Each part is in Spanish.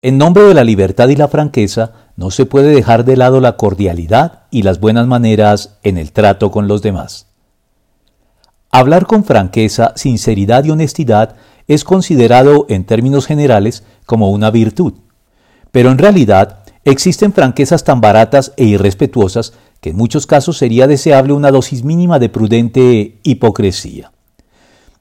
En nombre de la libertad y la franqueza, no se puede dejar de lado la cordialidad y las buenas maneras en el trato con los demás. Hablar con franqueza, sinceridad y honestidad es considerado en términos generales como una virtud, pero en realidad existen franquezas tan baratas e irrespetuosas que en muchos casos sería deseable una dosis mínima de prudente hipocresía.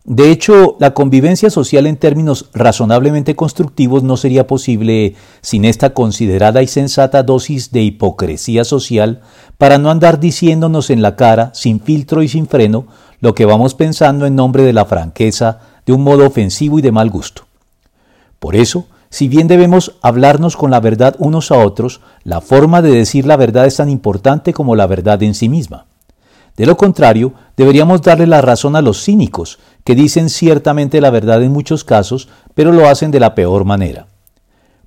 De hecho, la convivencia social en términos razonablemente constructivos no sería posible sin esta considerada y sensata dosis de hipocresía social para no andar diciéndonos en la cara, sin filtro y sin freno, lo que vamos pensando en nombre de la franqueza de un modo ofensivo y de mal gusto. Por eso, si bien debemos hablarnos con la verdad unos a otros, la forma de decir la verdad es tan importante como la verdad en sí misma. De lo contrario, deberíamos darle la razón a los cínicos, que dicen ciertamente la verdad en muchos casos, pero lo hacen de la peor manera.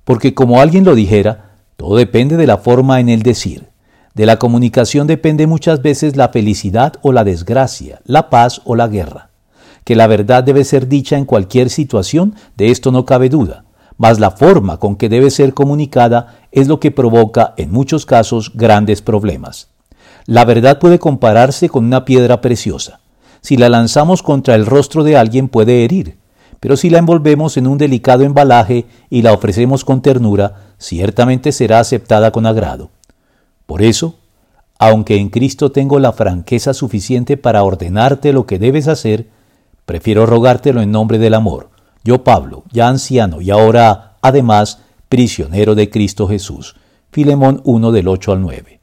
Porque como alguien lo dijera, todo depende de la forma en el decir. De la comunicación depende muchas veces la felicidad o la desgracia, la paz o la guerra. Que la verdad debe ser dicha en cualquier situación, de esto no cabe duda, mas la forma con que debe ser comunicada es lo que provoca en muchos casos grandes problemas. La verdad puede compararse con una piedra preciosa. Si la lanzamos contra el rostro de alguien puede herir, pero si la envolvemos en un delicado embalaje y la ofrecemos con ternura, ciertamente será aceptada con agrado. Por eso, aunque en Cristo tengo la franqueza suficiente para ordenarte lo que debes hacer, prefiero rogártelo en nombre del amor. Yo, Pablo, ya anciano y ahora, además, prisionero de Cristo Jesús. Filemón 1 del 8 al 9.